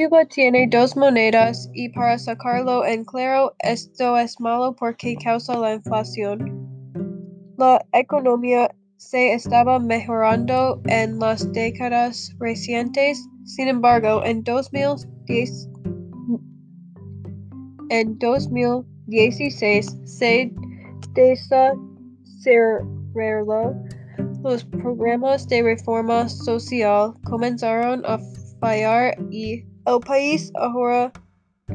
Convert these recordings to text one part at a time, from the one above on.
Cuba tiene dos monedas y para sacarlo en claro esto es malo porque causa la inflación. La economía se estaba mejorando en las décadas recientes, sin embargo, en 2010, en 2016 se desaceleró. Los programas de reforma social comenzaron a fallar y el país ahora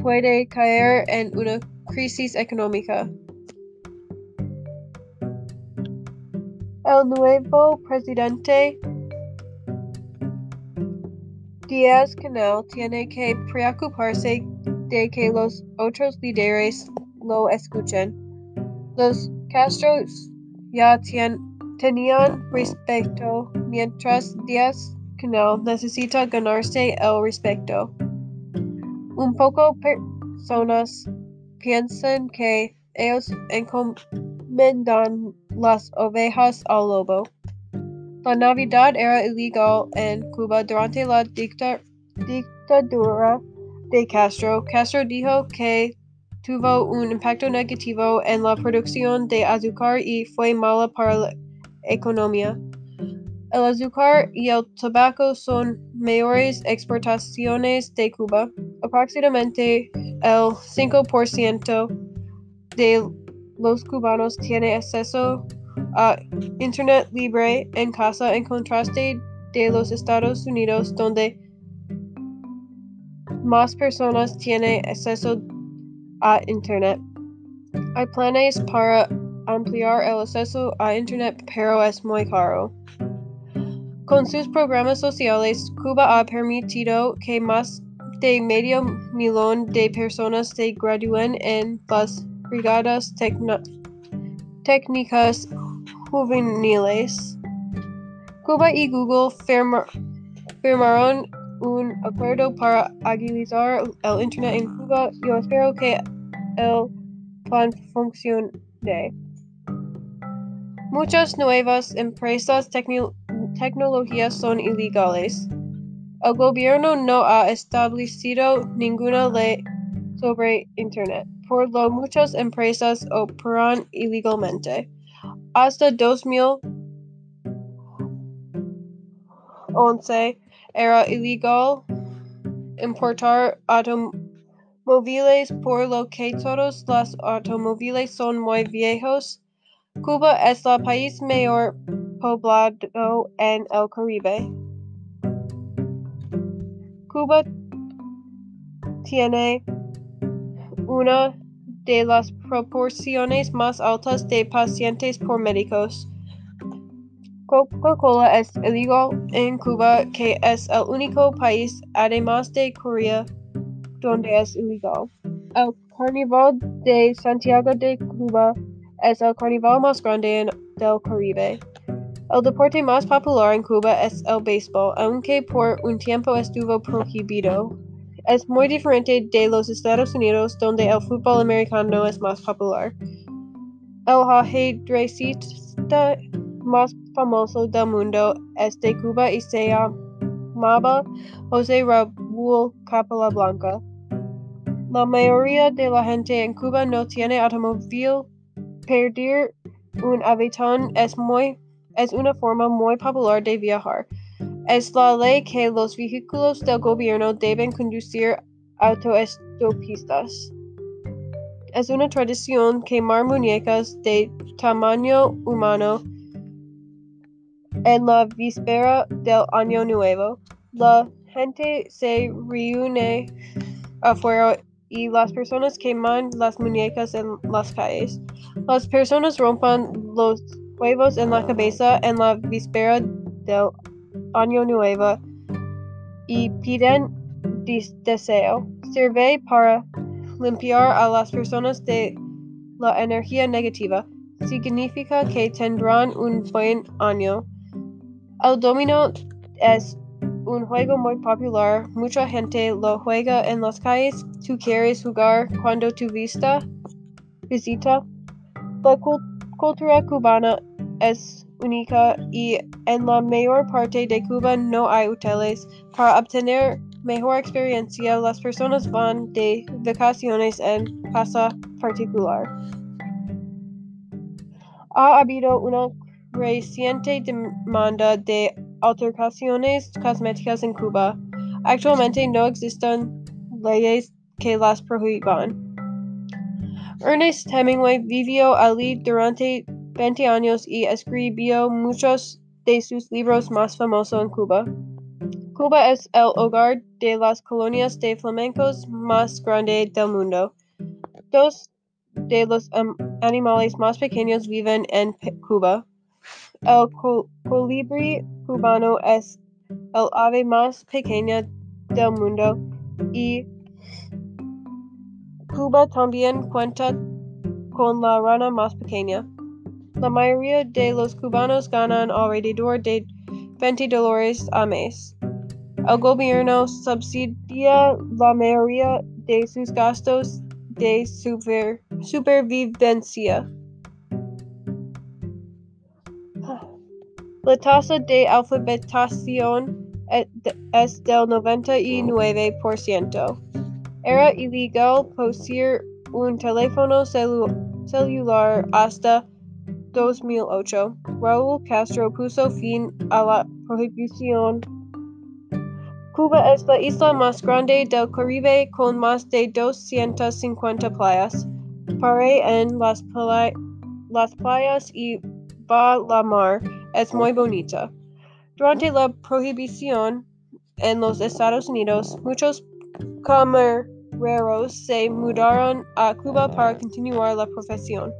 puede caer en una crisis económica. El nuevo presidente Díaz Canel tiene que preocuparse de que los otros líderes lo escuchen. Los Castros ya tenían respeto, mientras Díaz Canel necesita ganarse el respeto. Un poco personas piensan que ellos encomendan las ovejas al lobo. La Navidad era ilegal en Cuba durante la dictadura de Castro. Castro dijo que tuvo un impacto negativo en la producción de azúcar y fue mala para la economía. El azúcar y el tabaco son mayores exportaciones de Cuba. Aproximadamente el 5% de los cubanos tiene acceso a Internet libre en casa en contraste de los Estados Unidos donde más personas tienen acceso a Internet. Hay planes para ampliar el acceso a Internet, pero es muy caro. Con sus programas sociales, Cuba ha permitido que más de medio millón de personas se gradúen en las brigadas técnicas juveniles. Cuba y Google firmaron un acuerdo para agilizar el Internet en Cuba. Yo espero que el plan funcione. Muchas nuevas empresas tecnologías son ilegales. El gobierno no ha establecido ninguna ley sobre Internet, por lo muchas empresas operan ilegalmente. Hasta 2011 era ilegal importar automóviles por lo que todos los automóviles son muy viejos. Cuba es el país mayor poblado en el Caribe. Cuba tiene una de las proporciones más altas de pacientes por médicos. Coca-Cola es ilegal en Cuba, que es el único país, además de Corea, donde es ilegal. El Carnaval de Santiago de Cuba es el carnaval más grande del Caribe. El deporte más popular en Cuba es el béisbol, aunque por un tiempo estuvo prohibido. Es muy diferente de los Estados Unidos, donde el fútbol americano es más popular. El ajedrecista más famoso del mundo es de Cuba y se llamaba José Raúl Capablanca. La mayoría de la gente en Cuba no tiene automóvil. Perder un habitante es, muy, es una forma muy popular de viajar. Es la ley que los vehículos del gobierno deben conducir autoestopistas. Es una tradición quemar muñecas de tamaño humano en la víspera del Año Nuevo. La gente se reúne afuera y las personas queman las muñecas en las calles. Las personas rompan los huevos en la cabeza en la víspera del Año Nuevo y piden deseo. Sirve para limpiar a las personas de la energía negativa. Significa que tendrán un buen año. El dominó es un juego muy popular. Mucha gente lo juega en las calles. ¿Tú quieres jugar cuando tu vista visita? La cultura cubana es única y en la mayor parte de Cuba no hay hoteles. Para obtener mejor experiencia, las personas van de vacaciones en casa particular. Ha habido una reciente demanda de altercaciones cosméticas en Cuba. Actualmente no existen leyes que las prohíban. Ernest Hemingway vivió allí durante 20 años y escribió muchos de sus libros más famosos en Cuba. Cuba es el hogar de las colonias de flamencos más grandes del mundo. Dos de los animales más pequeños viven en Cuba. El colibrí cubano es el ave más pequeña del mundo y Cuba también cuenta con la rana más pequeña. La mayoría de los cubanos ganan alrededor de 20 dólares al mes. El gobierno subsidia la mayoría de sus gastos de super, supervivencia. La tasa de alfabetización es del 99%. Era ilegal poseer un teléfono celu celular hasta 2008. Raúl Castro puso fin a la prohibición. Cuba es la isla más grande del Caribe con más de 250 playas. Pare en las, play las playas y va la mar. Es muy bonita. Durante la prohibición en los Estados Unidos, muchos camareros se mudaron a Cuba para continuar la profesión.